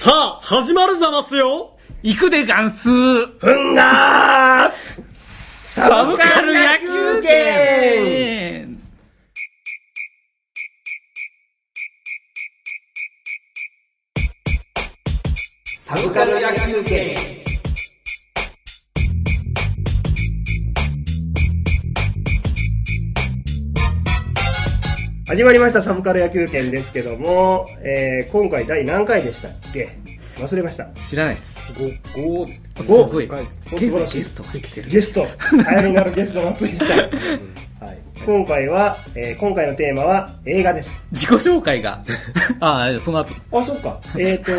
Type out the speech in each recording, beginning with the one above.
さあ、始まるざますよ。行くでガンス。ふんがー。サブカル野球拳サブカル野球拳始まりましたサブカル野球拳ですけども、えー、今回第何回でしたっけ？忘れました知らないっす。5、5ですね。すごい。ゲスト、ゲストが知ってる。ゲスト流行りになるゲスト松井さん、はい、今回は、えー今回のテーマは映画です自己紹介が。あ あ、その後。あ、そっか。えっ、と、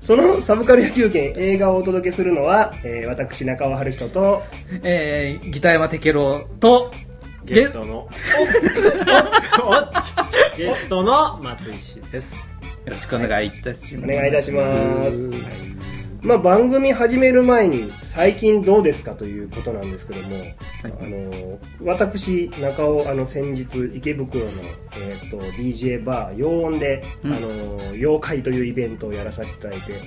そのサブカル野球拳映画をお届けするのは、えー私、中尾春人と、えー、ギタヤマテケロと、ゲストの、おっおっゲストの松井氏です。よろしくお願いいたします。お願いいたします。まあ、番組始める前に、最近どうですかということなんですけども、あの、私、中尾、あの、先日、池袋の、えっ、と、DJ バー、陽音で、うんあの、妖怪というイベントをやらさせていただいて、うん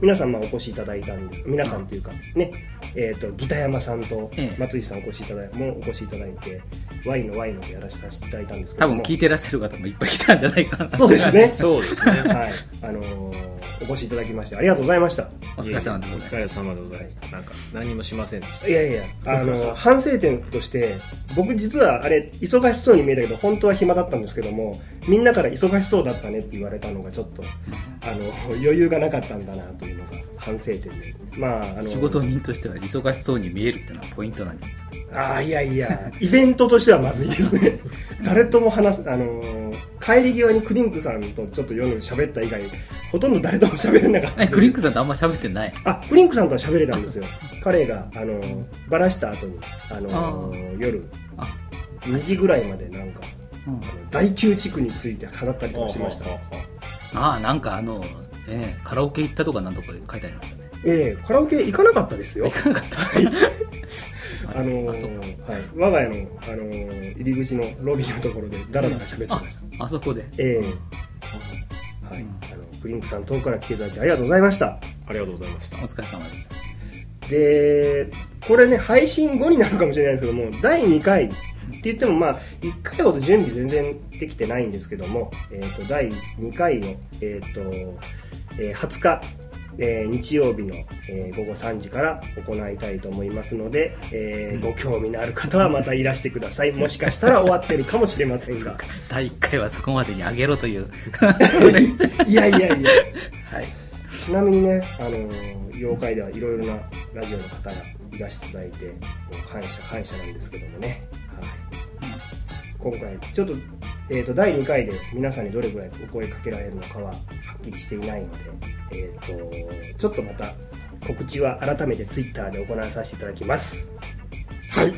皆さんまあお越しいただいたんで皆さんというかねえっ、とギタ山さんとええ松井さんお越しいただいもうお越しいただいてワイのワイのでやらせていただいたんですけども多分聞いてらっしゃる方もいっぱい来たんじゃないかな。そうですねそうですね。はいあのーお越しいただきましてありがとうございましたお疲れ様でごおざいます。疲れ様でございます。なんか、何もしませんでした。いやいやあの 反省点として僕実はあれ忙しそうに見えたけど本当は暇だったんですけどもみんなから忙しそうだったねって言われたのがちょっとあの余裕がなかったんだなというのが反省点でまああの仕事人としては忙しそうに見えるっていうのはポイントなんじゃないですか？ああいやいやイベントとしてはまずいですね 誰とも話すあのー帰り際にクリンクさんとちょっと夜喋った以外ほとんど誰とも喋れなかった。え、クリンクさんとあんま喋ってない？あクリンクさんとは喋れたんですよ。彼があのーバラした後にあのー夜あ、2時ぐらいまでなんかうん。あの大宮地区について語ったりとかしました。ああ、なんかあの、ね、カラオケ行ったとかなんとか書いてありましたね。ええカラオケ行かなかったですよ。行かなかった。あの。はい、我が家の、あのー入り口のロビーのところでダラダラ喋ってあました、あそこで。ええ。はい、あのクリンクさん遠くから来ていただいてありがとうございましたありがとうございましたお。疲れ様でした。でこれね配信後になるかもしれないですけども第2回って言ってもまあ1回ほど準備全然できてないんですけども、えー、と第2回の、えーとえー20日、えー日曜日の、えー午後3時から行いたいと思いますので、えーご興味のある方はまたいらしてください。もしかしたら終わってるかもしれませんが。第1回はそこまでに上げろという。いやいやいや。はい。ちなみにね、あのー妖怪ではいろいろなラジオの方がいらしていただいてもう感謝感謝なんですけどもね、はい。今回ちょっと,、えー、と第2回で皆さんにどれぐらいお声かけられるのかははっきりしていないので、えー、とちょっとまた告知は改めてツイッターで行わさせていただきます。はい。はい。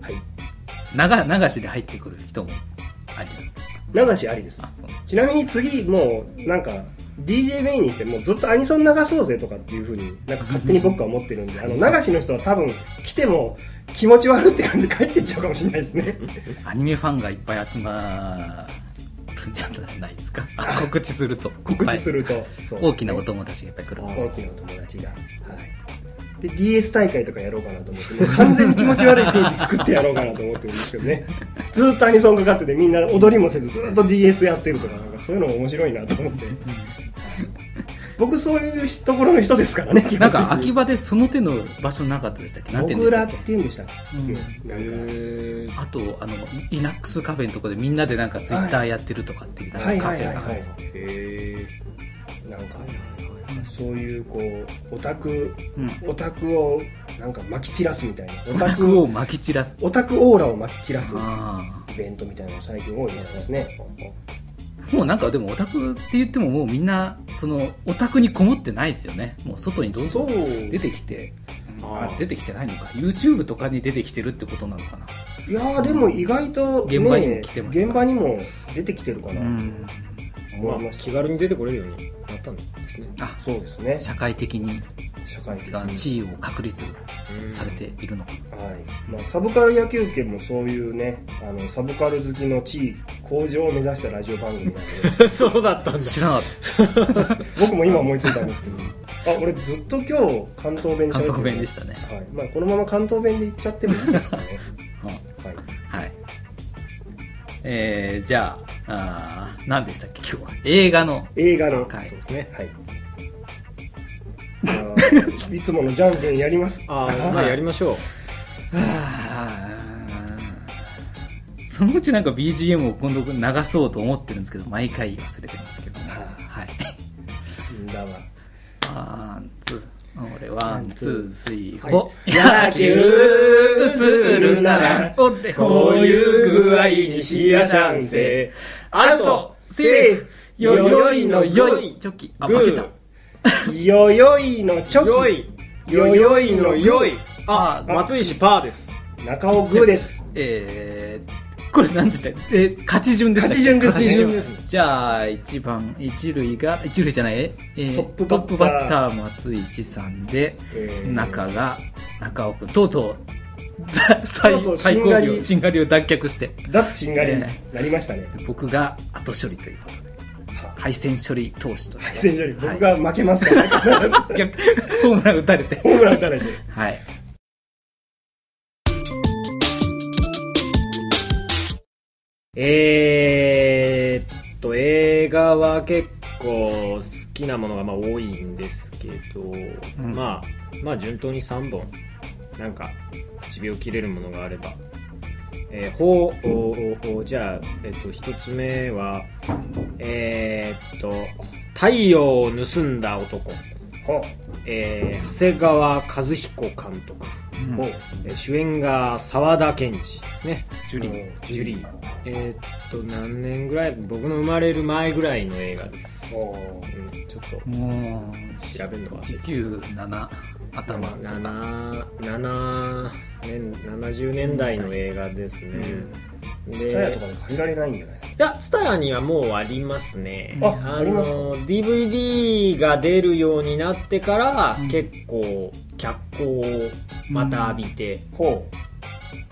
はい。流流しで入ってくる人もあり。流しありです。ちなみに次もうなんか DJ メインにしてもうずっとアニソン流そうぜとかっていうふうになんか勝手に僕は思ってるんであの流しの人は多分来ても気持ち悪って感じで帰ってっちゃうかもしれないですねアニメファンがいっぱい集まるんじゃないですか？告知すると。告知する。ると、そう大きなお友達がいっぱい来る。大きなお友達がはいで DS 大会とかやろうかなと思ってもう完全に気持ち悪い空気作ってやろうかなと思ってるんですけどね ずっとアニソンかかっててみんな踊りもせずずっと DS やってるとかなんかそういうのも面白いなと思って 僕そういうところの人ですからね なんか秋葉でその手の場所なかったでしたっけ？なんて言うんモグラっでしたってけ？言うんでしたっけ、あと、あの、イナックスカフェのとこでみんなでなんかツイッターやってるとかっていう、なんはいかカフェが。はいはいはいえ。なんかそういうこうオタクうん。オタクをなんか撒き散らすみたいなオオタクを撒き散らす。オタクオーラを撒き散らすあイベントみたいなのが最近多いみたいですねあ。もうなんかでもオタクって言ってももうみんな、その、オタクにこもってないですよね。もう外にどんどん出てきて、あ出てきてないのか。YouTube とかに出てきてるってことなのかな。いやーでも意外と、ね、現場にも来てますか現場にも出てきてるかな、うん。まあ、気軽に出てこれるようになったんですね。あ、そうですね社会的に。社会的地位を確立されているのか、はい。まあ、サブカル野球圏もそういうねあのサブカル好きの地位向上を目指したラジオ番組なんで。そうだったんだ。知らなかっ 僕も今思いついたんですけど。あ俺ずっと今日関東弁で喋ってるた監督弁でしたね、はい。まあ、このまま関東弁で言っちゃってもいいですかね。う んはい。はい。えー、じゃああー何でしたっけ今日は。映画の。映画の、はい。そうですね。はい いつものじゃんけんやります。ああまあやりましょう。そのうちなんか BGM を今度流そうと思ってるんですけど毎回忘れてますけどねはい。だわ。ワンツー俺ワンツースリーはいフォー。野球するなら俺こういう具合にしやしゃんせあとセーフ。よよいのよい。チョキ。あ負けたよよいのチョキ。よい。よよいのよい。ああ松石パーです。中尾グーです。えー、これ何でしたっけ？えー勝ち順でしたっけ？勝ち順です。じゃあ1番一塁が一塁じゃない？えートップトバッター。ップバッター松石さんでえー。中が中尾君とうとうざ最最高しんがり秒しんがりを脱却して。脱しんがりになりましたね。僕が後処理ということで敗戦処理投手として。敗戦処理。僕はい。が負けますから、逆。ホームラン打たれて。ホームラン打たれて。はい。えー、っと映画は結構好きなものがまあ多いんですけど、ん。まあまあ順当に3本なんか1秒切れるものがあればえー、ほうおおおじゃあ、えっと、一つ目はえー、っと「太陽を盗んだ男」えー長谷川和彦監督、うほうえー主演が沢田研二ですね。ジュリー。ジュリー。えーっと何年ぐらい僕の生まれる前ぐらいの映画です、ほうん、ちょっと調べるのは。197頭7 7年70年代の映画ですね、うスタヤとかで借りられないんじゃないですか？いや、スタヤにはもうありますね。あありますか？の、DVD が出るようになってから、うん。結構、脚光をまた浴びて、ほ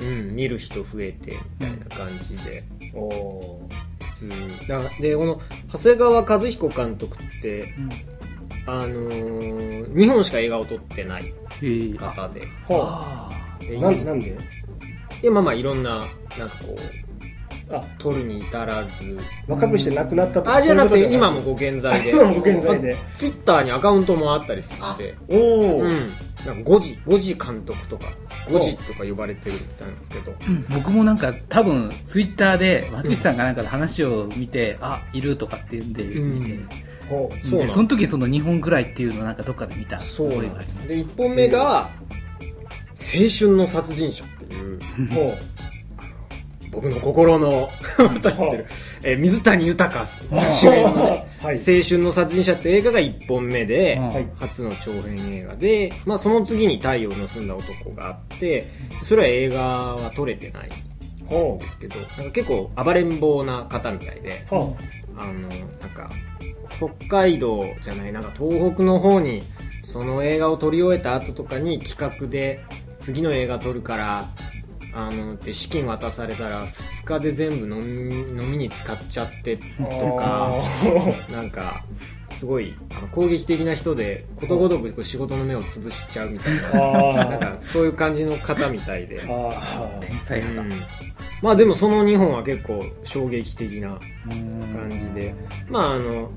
う。ん、見る人増えて、みたいな感じで。うお普通。にだで、この、長谷川和彦監督って、うん。あのー、日本しか映画を撮ってないえー。あ方で。ほあでうなんなんで？で、まあまあ、いろんな、なんかこう、あ。撮るに至らず、若くして亡くなったとかあ、じゃなくて、今もご健在で。今もご健在で。ツイッターにアカウントもあったりして。おお、うん。なんか5時、5時監督とか、5時とか呼ばれてるみたいなんですけど。ーうん。僕もなんか多分ツイッターで松井さんがなんかの話を見て、あいるとかっていうんで見て、ほうそうその時その2本ぐらいっていうのをなんかどっかで見たそうで、があります。1本目が、青春の殺人者 いう、ほ僕の心の渡ってる、えー水谷豊あ主演の青春の殺人者って映画が1本目で、初の長編映画で、まあ、その次に「太陽を盗んだ男」があってそれは映画は撮れてないんほですけどなんか結構暴れん坊な方みたいであのなんか北海道じゃないなんか東北の方にその映画を撮り終えた後とかに企画で次の映画撮るからあのって資金渡されたら2日で全部飲み飲みに使っちゃってとうかあなんかすごいあの攻撃的な人でことごとくこう仕事の目を潰しちゃうみたいーな。あなんかそういう感じの方みたいで。天才肌、うん。まあでもその2本は結構衝撃的な感感じで。まああの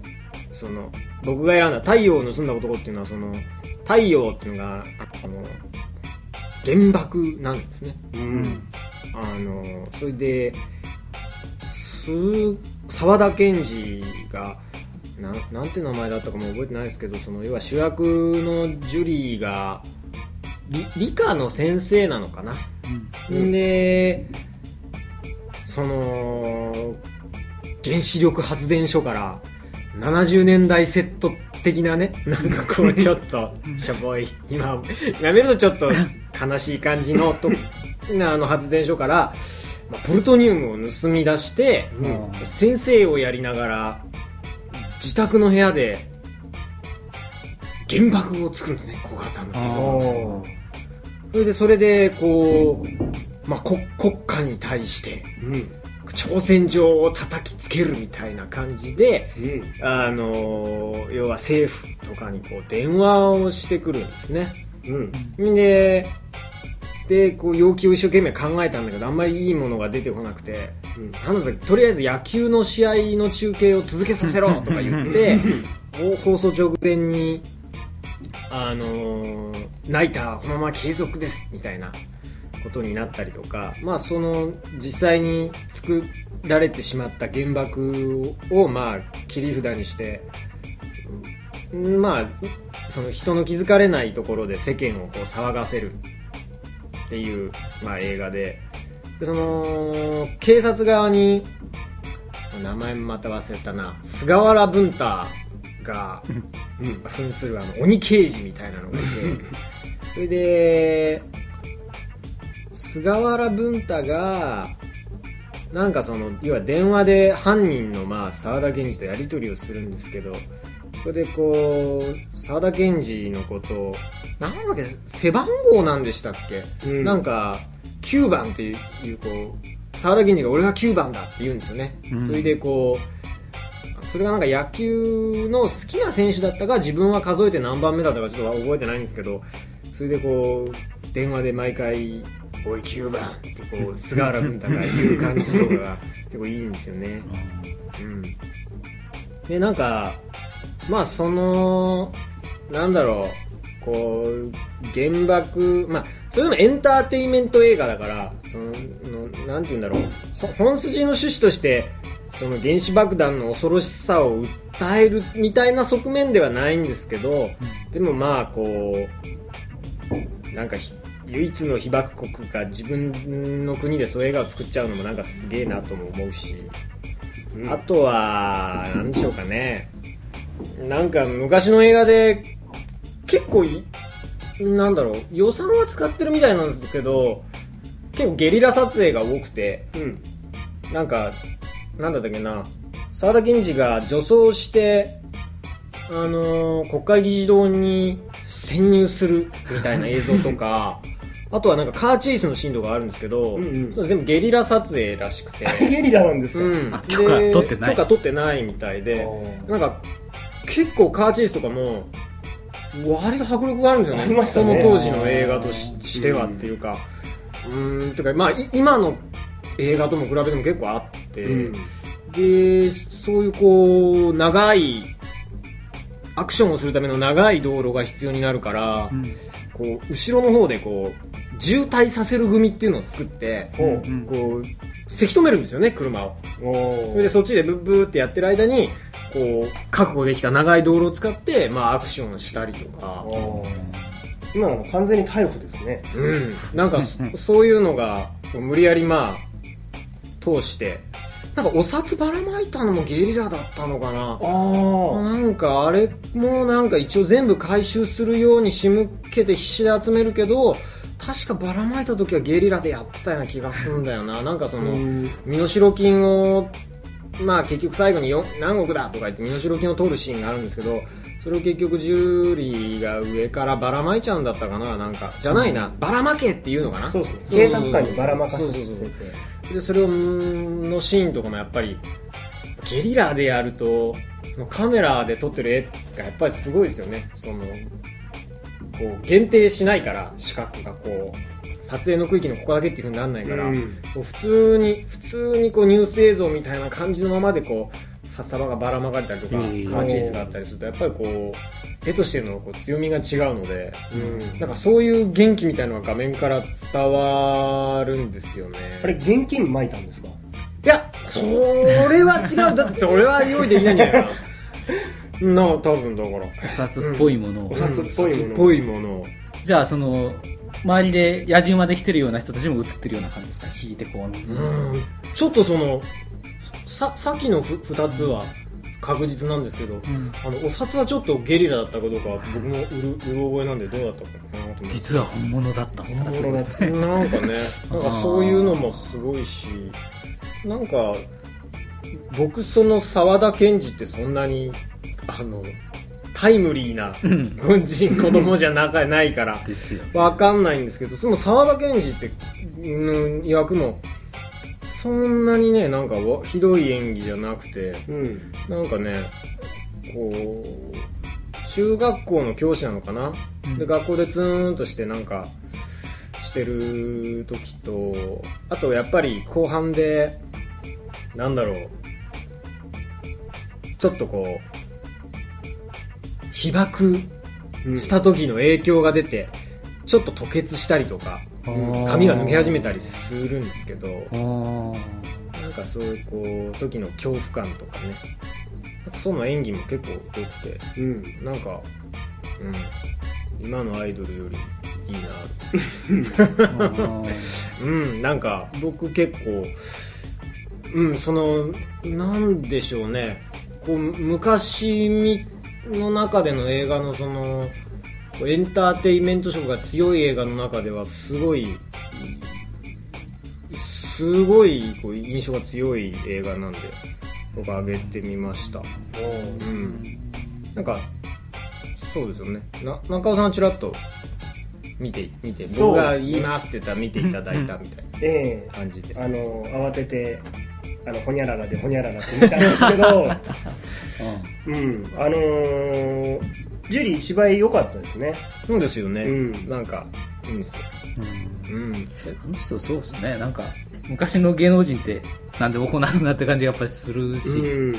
その僕が選んだ「太陽を盗んだ男」っていうのはその太陽っていうのがあの原爆なんですね。うん。あのそれです沢田研二がななんて名前だったかも覚えてないですけどその要は主役のジュリーが理理科の先生なのかな。うん。でその原子力発電所から70年代セット的なねなんかこう ちょっとしょぼい今やめるとちょっと悲しい感じのと あの発電所から、まあプルトニウムを盗み出して、うん。先生をやりながら自宅の部屋で原爆を作るんですね小型の。それでそれでこう、まあ、国国家に対してうん。挑戦状を叩きつけるみたいな感じでうん。あの要は政府とかにこう電話をしてくるんですねうん。ででこう要求を一生懸命考えたんだけどあんまりいいものが出てこなくてうん。なんだとりあえず野球の試合の中継を続けさせろとか言って放送直前にあのーナイターはこのまま継続ですみたいなことになったりとかまあその実際に作られてしまった原爆をまあ切り札にしてうんまあその人の気づかれないところで世間をこう騒がせるっていう、まあ、映画で。でその警察側に名前また忘れたな。菅原文太が 扮するあの鬼刑事みたいなのがいて。それで菅原文太がなんかその要は電話で犯人のまあ沢田研二とやり取りをするんですけどそこでこう沢田研二のことをなんだっけ背番号なんでしたっけ、うん。なんか9番っていうこう沢田研二が俺が9番だって言うんですよね、うん。それでこうそれがなんか野球の好きな選手だったか自分は数えて何番目だったかちょっと覚えてないんですけどそれでこう電話で毎回「おい9番」ってこう菅原文太が言う感じとかが結構いいんですよね。うん。でなんかまあそのなんだろうこう原爆まあそれでもエンターテインメント映画だからそののなんて言うんだろうほ本筋の趣旨としてその原子爆弾の恐ろしさを訴えるみたいな側面ではないんですけど、でもまあこうなんかひ唯一の被爆国が自分の国でそういう映画を作っちゃうのもなんかすげえなとも思うし、あとは何でしょうかねなんか昔の映画で結構いなんだろう予算は使ってるみたいなんですけど結構ゲリラ撮影が多くてうん。なんかなんだったっけな沢田研二が女装してあのー国会議事堂に潜入するみたいな映像とか あとはなんかカーチェイスのシーンとかあるんですけど、うんうん。全部ゲリラ撮影らしくて。ゲリラなんですか、うん。あ許可で取ってない。許可取ってないみたいでなんか結構カーチェイスとかも割と迫力があるんですよねありましたね。その当時の映画とししてはっていうか。うーんてかまあい今の映画とも比べても結構あって、うん。でそういうこう長いアクションをするための長い道路が必要になるから、うん。こう後ろの方でこう渋滞させる組っていうのを作って、こうせき止めるんですよね車を。おそれでそっちでブッブーってやってる間にこう確保できた長い道路を使って、まあ、アクションしたりとか、今の完全に逮捕ですね。うん、なんかそそういうのが無理やりまあ通して。なんかお札ばらまいたのもゲリラだったのかな。あなんかあれもなんか一応全部回収するように仕向けて必死で集めるけど確かばらまいた時はゲリラでやってたような気がするんだよな。なんかその身代金をまあ結局最後によ何億だとか言って身代金を取るシーンがあるんですけどそれを結局ジュリーが上からばらまいちゃうんだったかななんかじゃないなばらまけっていうのかな？そうですねそう。警察官にばらまかせてそでそれをんのシーンとかもやっぱりゲリラでやるとそのカメラで撮ってる絵がやっぱりすごいですよね。そのこう限定しないから視覚がこう撮影の区域のここだけっていうふうにならないから、うん。こう普通に普通にこうニュース映像みたいな感じのままでこう札束がばらまかれたりとか、カーチェイスがあったりするとやっぱりこう絵としてのこう強みが違うので、うん。なんかそういう元気みたいなのが画面から伝わるんですよね。あれ現金撒いたんですか？いやそれは違う。だってそれは用意できないんじゃないかな。な多分だから。お札っぽいものを、お札っぽいものうん札っぽいものを。じゃあその周りで野じ馬で来てるような人たちも映ってるような感じですか引いてこう、うん。ちょっとそのささっきのふ2つは確実なんですけど、ん。あのお札はちょっとゲリラだったかどうかは僕もうるうる覚えなんでどうだったかなと実は本物だったんですね。なんかね なんかそういうのもすごいしなんか僕その沢田研二ってそんなにあのタイムリーな軍人子供じゃなかないから。ですよ。わかんないんですけどその沢田研二ってうん役もそんなにねなんかわひどい演技じゃなくてうん。なんかねこう中学校の教師なのかな、で学校でツーンとしてなんかしてる時とあとやっぱり後半でなんだろうちょっとこう被爆うん。した時の影響が出てちょっと吐血したりとか髪が抜け始めたりするんですけどなんかそういうこう時の恐怖感とかね。なんかその演技も結構良くてうん。なんかうん。今のアイドルよりいいな。うん。なんか僕結構うんそのなんでしょうね。こう昔みの中での映画のそのエンターテインメント色が強い映画の中ではすごいすごいこう印象が強い映画なんで僕上げてみました。うん。なんかそうですよね。な中尾さんちらっと見て見て僕が言いますって言ったら見ていただいたみたいええ。な感じで。あの慌ててあのほにゃららでほにゃららって見たんですけど うん。あのージュリー芝居良かったですね。そうですよね、うん。なんかいいんですよ。うん。うん。あの人そうですね。なんか昔の芸能人って何でもこなすなって感じがやっぱりするし、うん。うん。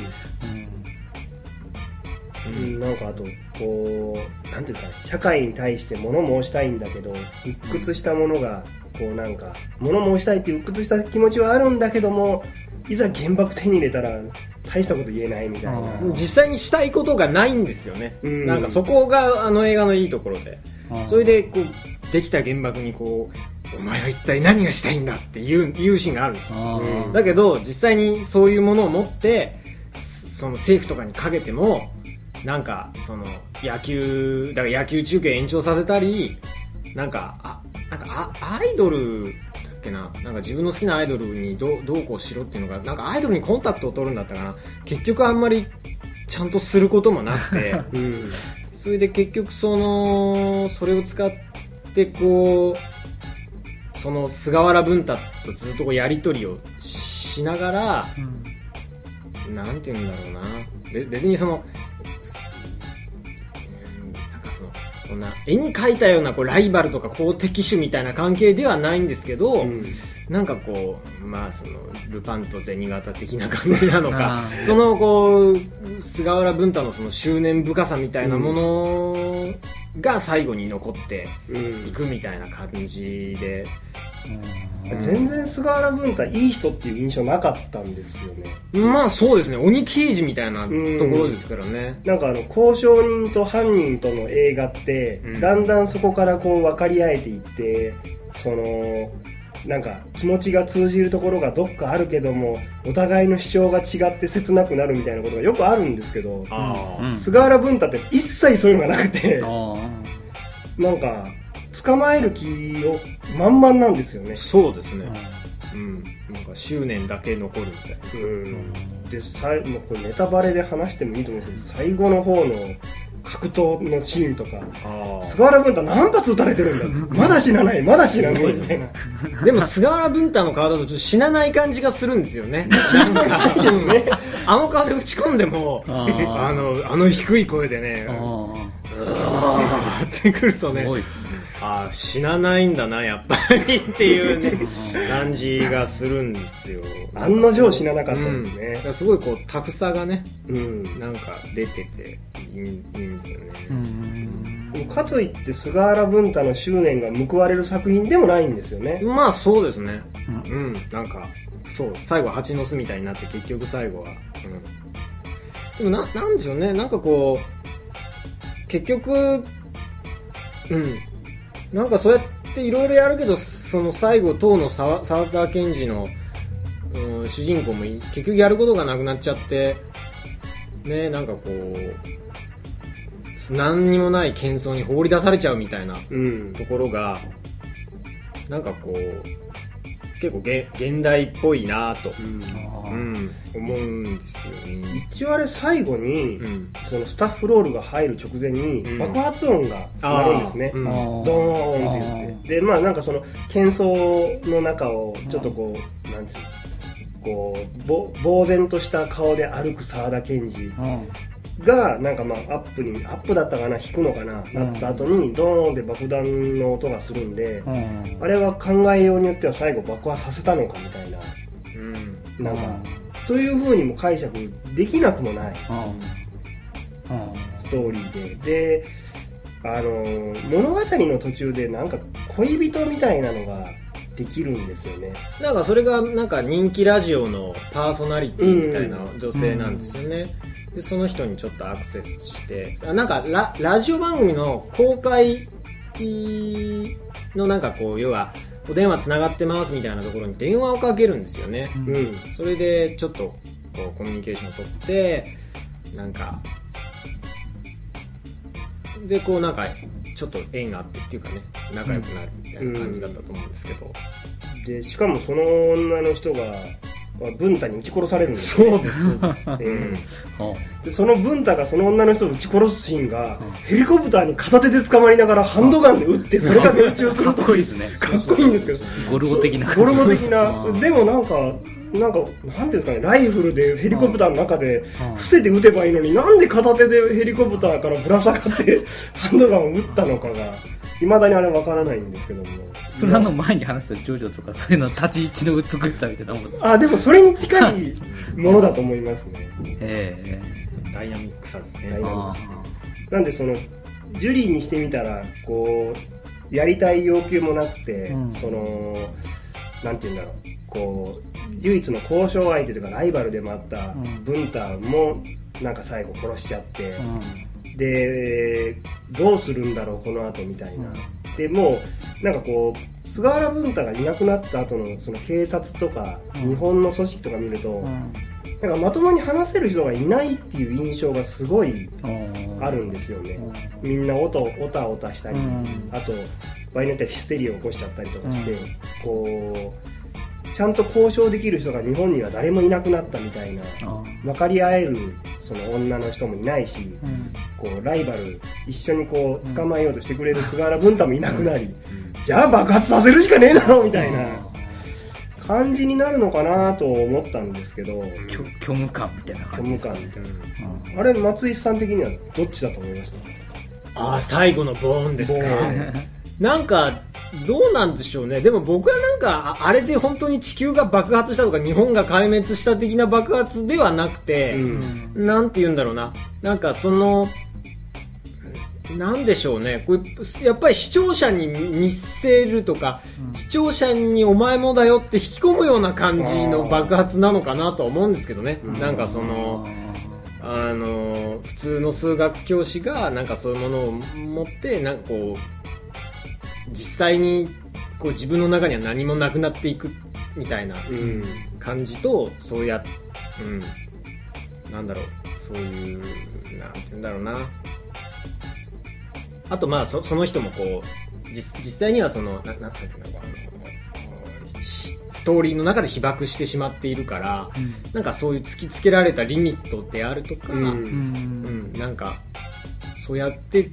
うん、なんかあとこうなんていうんですかね。社会に対して物申したいんだけど鬱屈したものがこうなんか物申したいっていう鬱屈した気持ちはあるんだけどもいざ原爆手に入れたら大したこと言えないみたいな。実際にしたいことがないんですよね、うん。なんかそこがあの映画のいいところで。それでこうできた原爆にこうお前は一体何がしたいんだっていういうシーンがあるんですよ。だけど実際にそういうものを持ってその政府とかにかけてもなんかその野球だから野球中継延長させたりなんかあなんかあアイドルけななんか自分の好きなアイドルにどうどうこうしろっていうのがなんかアイドルにコンタクトを取るんだったかな。結局あんまりちゃんとすることもなくて。うん。それで結局そのそれを使ってこうその菅原文太とずっとこうやり取りをしながらなんて言うんだろうな。べ別にそのそんな絵に描いたようなこうライバルとか公敵種みたいな関係ではないんですけど、うん。なんかこうまあそのルパンと銭形的な感じなのか そのこう菅原文太のその執念深さみたいなものが最後に残ってうんいくみたいな感じで、全然菅原文太いい人っていう印象なかったんですよね。まあそうですね。鬼刑事みたいなところですからね、なんかあの交渉人と犯人との映画って、うん。だんだんそこからこう分かり合えていってそのなんか気持ちが通じるところがどっかあるけどもお互いの主張が違って切なくなるみたいなことがよくあるんですけどうん。菅原文太って一切そういうのがなくてあなんか捕まえる気を満々なんですよね、そうですね。ーうん。なんか執念だけ残るみたいな。うん、でさいもうこれネタバレで話してもいいと思うんですけど最後の方の格闘のシーンとか。あ菅原文太何発撃たれてるんだまだ死なないまだ死なない。みたいな。あでも菅原文太の顔だとちょっと死なない感じがするんですよね。なんか、うん。あの顔で打ち込んでもあのあの低い声でねああ。ーってくるーとねすごいですねあー死なないんだなやっぱりっていうね感じがするんですよ。案の定死ななかったんですうん、ねだからすごいこうタフさがねうん、なんか出てていいいいんですよね、うん。かといって菅原文太の執念が報われる作品でもないんですよね。まあそうですね。ううん、なんかそう最後は蜂の巣みたいになって結局最後は、うん、でもななんでしょうね。なんかこう結局うんなんかそうやっていろいろやるけどその最後当の沢沢田研二の、うん、主人公もい結局やることがなくなっちゃってねなんかこう何にもない喧騒に放り出されちゃうみたいなうん。ところがなんかこう結構げ現代っぽいなと、うん。あーうん、思うんですよね、一応あれ最後に、うん、そのスタッフロールが入る直前にうん。爆発音が鳴るんですね、うんドーンって言って。でまあなんかその喧騒の中をちょっとこう、なんつうのこうぼ呆然とした顔で歩く沢田研二。うんがなんかまあアップにアップだったかな引くのかな、なった後にドーンって爆弾の音がするんで、うん。あれは考えようによっては最後爆破させたのかみたいな。うん。なんか、というふうにも解釈できなくもない。うん。うん。ストーリーで。であの物語の途中でなんか恋人みたいなのができるんですよね。なんかそれがなんか人気ラジオのパーソナリティみたいな女性なんですよね、でその人にちょっとアクセスしてあなんかララジオ番組の公開のなんかこう要はお電話つながってますみたいなところに電話をかけるんですよね、うん。うん。それでちょっとこうコミュニケーションを取ってなんかでこうなんかちょっと縁があってっていうかね仲良くなるみたいな感じだったと思うんですけど、でしかもその女の人がまあ文太に撃ち殺されるんですよ、そうです。そうです。でその文太がその女の人を撃ち殺すシーンが、ヘリコプターに片手で捕まりながらハンドガンで撃ってそれが命中すかるとっこいいですね。かっこいいんですけど。ゴルゴ的なゴルゴ的うなん。でもなんかなんかなんていうんですかね。ライフルでヘリコプターの中でうん。伏せて撃てばいいのになんで片手でヘリコプターからぶら下がってハンドガンを撃ったのかがいまだにあれわからないんですけども。それあの前に話したジョジョとかそういうの立ち位置の美しさみたいなもんですあでもそれに近いものだと思いますね。え。ダイナミックさですね。ダイナミッあなんでそのジュリーにしてみたらこうやりたい要求もなくて、うん。そのなんて言うんだろう。こう唯一の交渉相手というかライバルでもあったうん。ブンタもなんか最後殺しちゃって、うんでどうするんだろうこの後みたいな、でもうなんかこう菅原文太がいなくなった後のその警察とか、うん。日本の組織とか見ると、うん。なんかまともに話せる人がいないっていう印象がすごいうん。あるんですよね、うん。みんなおとおたおたしたり、うん。あと場合によってはヒステリーを起こしちゃったりとかして、うん。こうちゃんと交渉できる人が日本には誰もいなくなったみたいなあ分かり合えるその女の人もいないし、うん。こうライバル一緒にこう捕まえようとしてくれる菅原文太もいなくなり、じゃあ爆発させるしかねえだろみたいな感じになるのかなと思ったんですけど。虚虚無感みたいな感じですかね。虚無うんあれ松井さん的にはどっちだと思いました？ああ最後のボーンですか。ボなんかどうなんでしょうね。でも僕はなんかああれで本当に地球が爆発したとか日本が壊滅した的な爆発ではなくて、うん。なんて言うんだろうな。なんかそのなんでしょうね。これやっぱり視聴者に見せるとか、視聴者にお前もだよって引き込むような感じの爆発なのかなとは思うんですけどね、なんかその、あの普通の数学教師がなんかそういうものを持ってなんかこう実際にこう自分の中には何もなくなっていくみたいなうん。感じとそうやうん。なんだろう。そういうなんて言うんだろうな。あとまあそその人もこう実実際にはそのなななんていうのひストーリーの中で被爆してしまっているから、なんかそういう突きつけられたリミットであるとか、うんうん。うん、なんかそうやって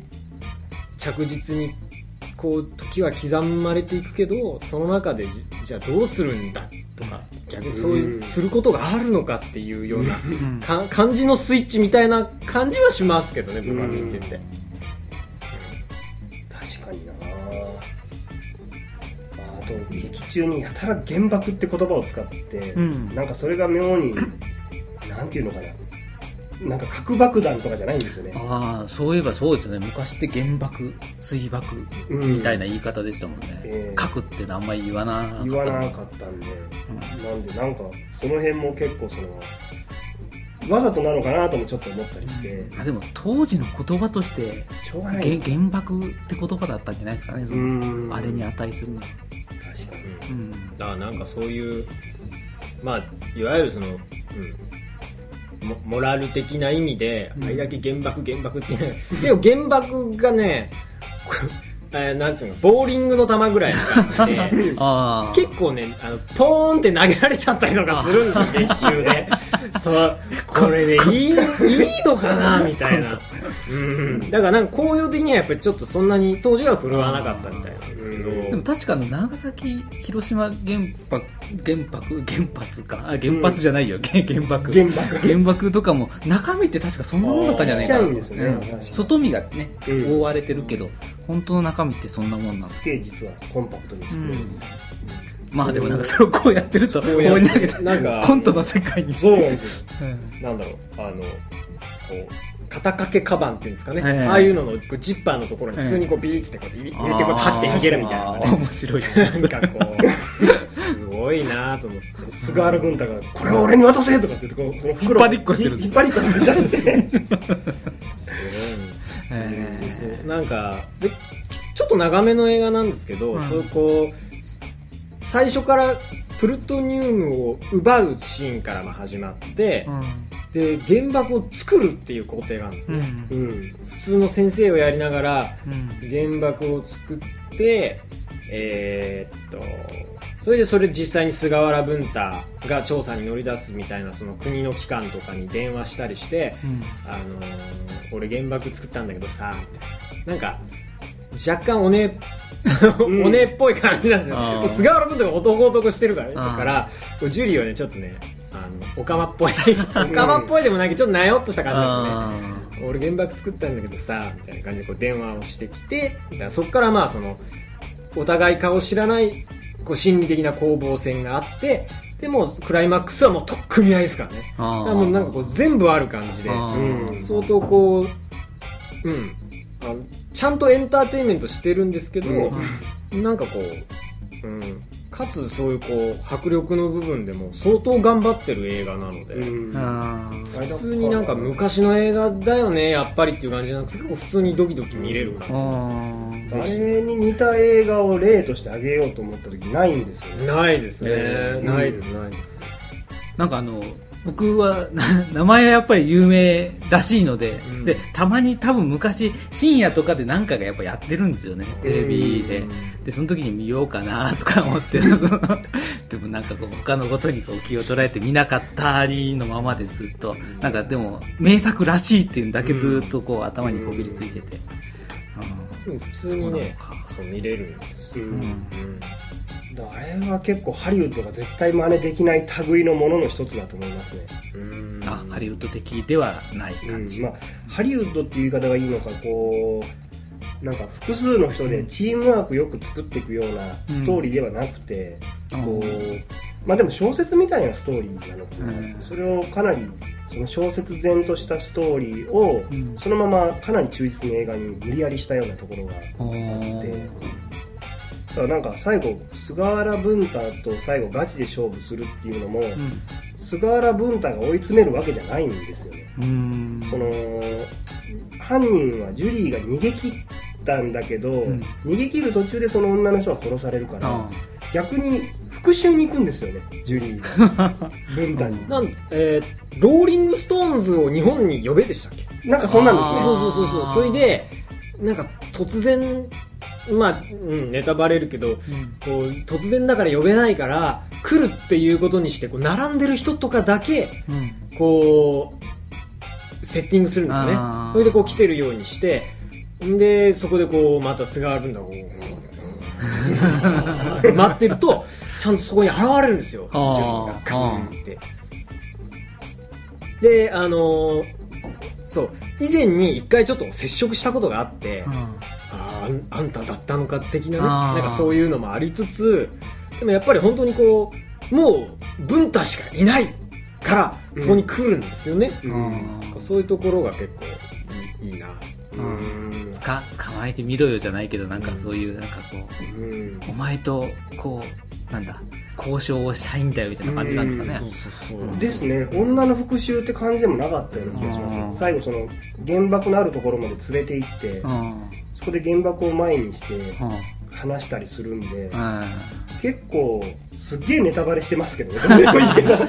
着実にこう時は刻まれていくけどその中でじじゃあどうするんだとか逆にそういううん。することがあるのかっていうような感じのスイッチみたいな感じはしますけどね僕は見てて。確かにな。ああと劇中にやたら原爆って言葉を使って、うん。なんかそれが妙になんていうのかななんか核爆弾とかじゃないんですよね。ああそういえばそうですね。昔って原爆水爆うん。みたいな言い方でしたもんね、ええ。核ってあんまり言わなかった言わなかったんで、なんでなんかその辺も結構そのわざとなのかなともちょっと思ったりして、あでも当時の言葉としてしょうがない。原原爆って言葉だったんじゃないですかね。そのうん。あれに値するの。は確かに。うん。だからなんかそういうまあいわゆるその、うん、モモラル的な意味で、うん。あれだけ原爆原爆って言うけど原爆がねこ えーなんつうのボーリングの球ぐらいの感じで 結構ねあのポーンって投げられちゃったりとかするんですよ 月中で。そう。これでいいいいのかなみたいな。うんだからなんか工業的にはやっぱりちょっとそんなに当時は振るわなかったみたいなんですけど、でも確かの長崎広島原爆原爆原発か。あ原発じゃないよ、原 原爆。原爆。原爆とかも中身って確かそんなもんだったんじゃないかな。ちっちゃいんですよね。うん。外見がね、うん。覆われてるけど本当の中身ってそんなもんなんだ。すげえ実はコンパクトに作れる、まあでもなんかそれをこうやってるとこうやって放り投げた。なんかコントの世界に。そうなんですよ。うん。なんだろう。あのこう肩掛けカバンっていうんですかね、ええああいうののジッパーのところに普通にこうビーッてこう入れてこう走って逃げるみたいなあー面白いです なんかこうすごいなと思って。菅原文太が「これを俺に渡せ!」とかって言ってこうこの袋引っ張りっこしてるんです引っ張りっこしてるんですねすごいんですよ。えーそうそうなんかでちょっと長めの映画なんですけど、うん。そうこう最初からプルトニウムを奪うシーンからまあ始まって、で原爆を作るっていう工程があるんですうんね、うん。うん。普通の先生をやりながらうん。原爆を作ってえーっとそれでそれ実際に菅原文太が調査に乗り出すみたいなその国の機関とかに電話したりして、うん。あのー俺原爆作ったんだけどさな。なんか若干おね んおねっぽい感じなんですよ。あー菅原文太が男男してるからねだからジュリーはねちょっとねあのオカマっぽい。オカマっぽいでもないけどちょっとなよっとした感じですね。あ俺原爆作ったんだけどさみたいな感じでこう電話をしてきてそこからまあそのお互い顔知らないこう心理的な攻防戦があってでもうクライマックスはもうとっくみ合いですからね。だからもうなんかこう全部ある感じでうん。相当こううん。ちゃんとエンターテインメントしてるんですけど、なんかこう、うん、かつそういうこう迫力の部分でも相当頑張ってる映画なので、普通になんか昔の映画だよねやっぱりっていう感じじゃなくて結構普通にドキドキ見れる感あー。あれに似た映画を例としてあげようと思った時ないんですよじね。ないですね、えーないですないです。なんかあの僕はな名前はやっぱり有名らしいので、うん。でたまに多分昔深夜とかで何かがやっぱやってるんですよねテレビで。うんでその時に見ようかなとか思って でもなんかこう他のことにこう気を取られて見なかったりのままでずっと。なんかでも名作らしいっていうだけずっとこう頭にこびりついてて、でも普通にねそうなのか。そう見れるんですうんあれは結構ハリウッドが絶対真似できない類のものの一つだと思いますね、うん。あハリウッド的ではない感じ、うんまあ、ハリウッドっていう言い方がいいのかこうなんか複数の人でチームワークよく作っていくようなストーリーではなくて、うん。こうまあでも小説みたいなストーリーなのかな、うん。それをかなりその小説前としたストーリーを、うん。そのままかなり忠実に映画に無理やりしたようなところがおあーってだからなんか最後菅原文太と最後ガチで勝負するっていうのも、うん。菅原文太が追い詰めるわけじゃないんですよね。その犯人はジュリーが逃げ切ったんだけど、ん。逃げ切る途中でその女の人が殺されるからあ逆に復讐に行くんですよねジュリーが。文太に。なんえーローリング・ストーンズを日本に呼べでしたっけ？なんかそんなんですね。そうそうそうそう。それでなんか突然まあ、うん、ネタバレるけど、こう突然だから呼べないから来るっていうことにしてこう並んでる人とかだけうん。こうセッティングするんですよね。それでこう来てるようにしてんでそこでこうまた菅原文太がこう 待ってるとちゃんとそこに現れるんですよ。あー。ジュリーがカーンって。であのーそう以前に一回ちょっと接触したことがあって、あーあんあんただったのか的なねなんかそういうのもありつつでもやっぱり本当にこうもう文太しかいないからそこに来るんですよね、うん。そういうところが結構いいな。うん。つか捕まえてみろよじゃないけどなんかそういうなんかこうん。うお前とこうなんだ交渉をしたいんだよみたいな感じなんですかね。そうそうそう。ですね。女の復讐って感じでもなかったような気がしますうん。最後その原爆のあるところまで連れて行ってうんそこで原爆を前にしてうん。話したりするんでうん。結構すっげえネタバレしてますけどね。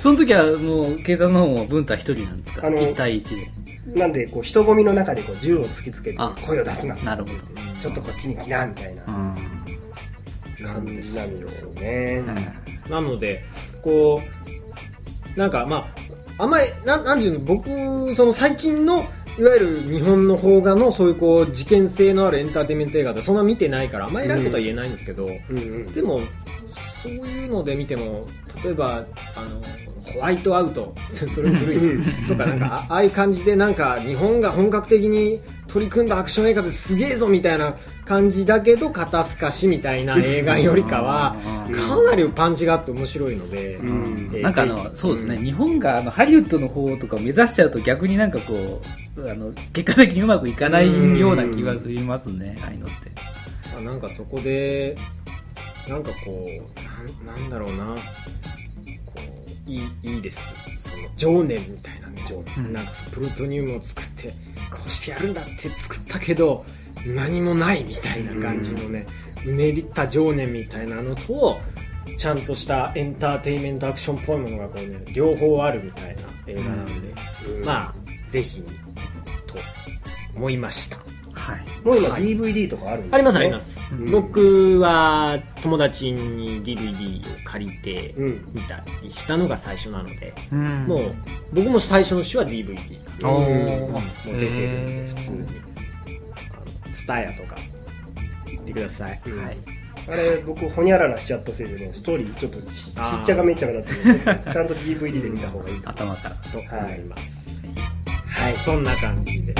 その時はもう警察の方も文太一人なんですか？あの1対1で。なんでこう人混みの中でこう銃を突きつけてあ。声を出すな。なるほちょっとこっちに来なみたいな感じなんですよね。なのでこうなんかまああんまりなんなんていうの僕その最近のいわゆる日本の邦画のそういうこう事件性のあるエンターテインメント映画でそんな見てないからあんまり偉いことは言えないんですけど、うんうん。でもそういうので見ても例えばあのホワイトアウト それ古いとかなんかあああいう感じでなんか日本が本格的に取り組んだアクション映画ですげえぞみたいな感じだけど肩透かしみたいな映画よりかはうん。かなりパンチがあって面白いので、ん。えーなんかあの、そうですね、日本があのハリウッドの方とかを目指しちゃうと逆になんかこう、あの、結果的にうまくいかないような気がしますね、ああいうのって。あなんかそこでなんかこうなんなんだろうな。こういいいいです。その情念みたいな。ね、うん。なんかそのプルトニウムを作ってこうしてやるんだって作ったけど何もないみたいな感じのね、うねりった情念みたいなのとちゃんとしたエンターテインメントアクションっぽいものがこうね両方あるみたいな映画なので、うん。まあぜひと思いました。はい。もう今はい。DVD とかあるんですねありますあります、うん。僕は友達に DVD を借りてうん。見たりしたのが最初なので、うん。もう僕も最初の週は DVD もー。う出てるんで普通に。ツタヤとか行ってください、はい。あれ僕ホニャララしちゃったせいでねストーリーちょっとしっちゃかめっちゃかだったのでちゃんと DVD で見た方がいいと頭から。と思います、はい。そんな感じで